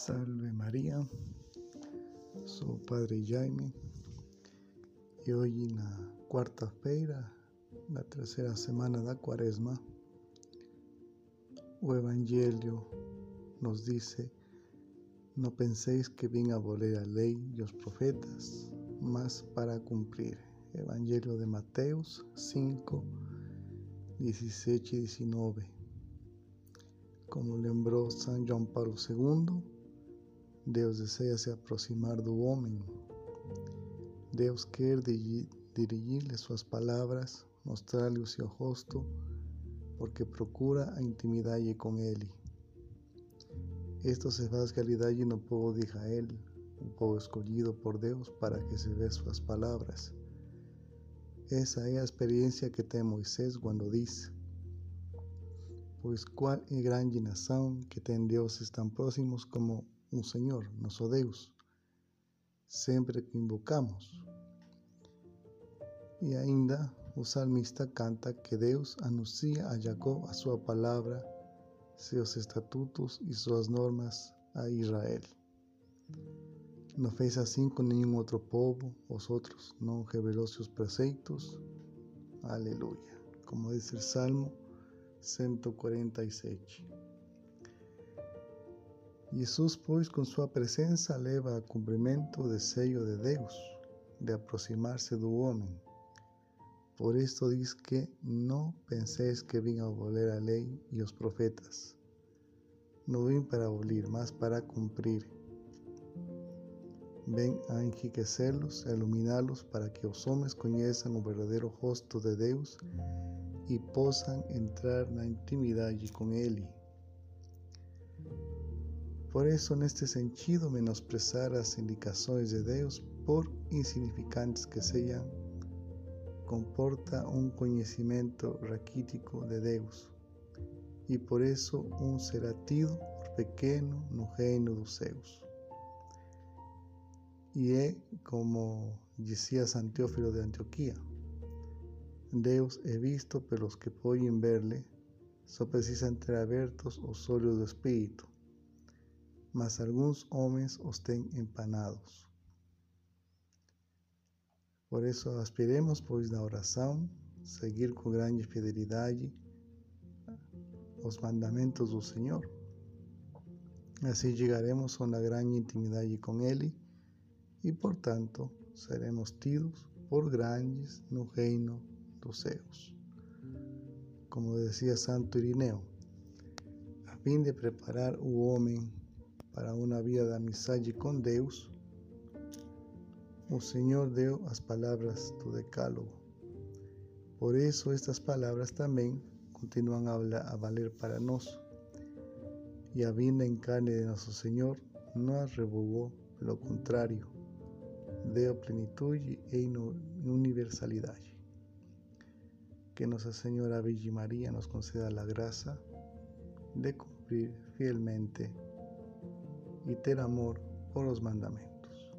Salve María, soy Padre Jaime y hoy en la cuarta feira, la tercera semana da Quaresma, o Evangelio nos dice, no penséis que a abolir la ley y los profetas, mas para cumplir. Evangelio de Mateus 5, 17 y 19. Como lembró San Juan Pablo II, Deus deseja se aproximar do homem. Deus quer dirigir-lhe suas palavras, mostrar-lhe o seu porque procura a intimidade com Ele. Esto se faz realidade no povo de Israel, um povo escolhido por Deus para que se vê suas palavras. Essa é a experiência que tem Moisés quando diz: Pois qual é grande nação que tem deuses tão próximos como um Senhor, nosso Deus, sempre que invocamos. E ainda o salmista canta que Deus anuncia a Jacó a sua palavra, seus estatutos e suas normas a Israel. Não fez assim com nenhum outro povo, os outros não revelou seus preceitos. Como diz o Salmo 147. Jesus, pois, com sua presença, leva a cumprimento o desejo de Deus de aproximar-se do homem. Por isto diz que não penseis que vim abolir a lei e os profetas. Não vim para abolir, mas para cumprir. Vem a enriquecê-los, a iluminá-los, para que os homens conheçam o verdadeiro rosto de Deus e possam entrar na intimidade com Ele. Por eso, en este sentido, menosprezar las indicaciones de Dios, por insignificantes que sean, comporta un conocimiento raquítico de Deus y por eso un seratido por pequeno no reino dos céus. Y es como decía San Teófilo de Antioquía, Deus é visto pelos que pueden verle, só precisan ter abertos os olhos do Espírito mas alguns homens os têm empanados. Por isso, aspiremos, pois, na oração, seguir com grande fidelidade os mandamentos do Senhor. Assim chegaremos a uma grande intimidade com Ele e, portanto, seremos tidos por grandes no reino dos céus. Como dizia Santo Irineu, a fim de preparar o homem para uma vida de amizade com Deus, o Senhor deu as palavras do Decálogo. Por isso, estas palavras também continuam a valer para nós. E a vinda em carne de nosso Senhor não as revogou, pelo contrário, deu plenitude e universalidade. Que Nossa Senhora Virgem Maria nos conceda a graça de cumprir fielmente y tener amor por los mandamentos.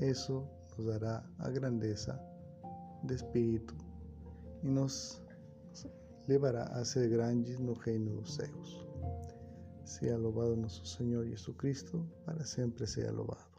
Eso nos dará a grandeza de espíritu y nos llevará a ser grandes no reino dos céus. Sea alabado nuestro Señor Jesucristo, para siempre sea alabado.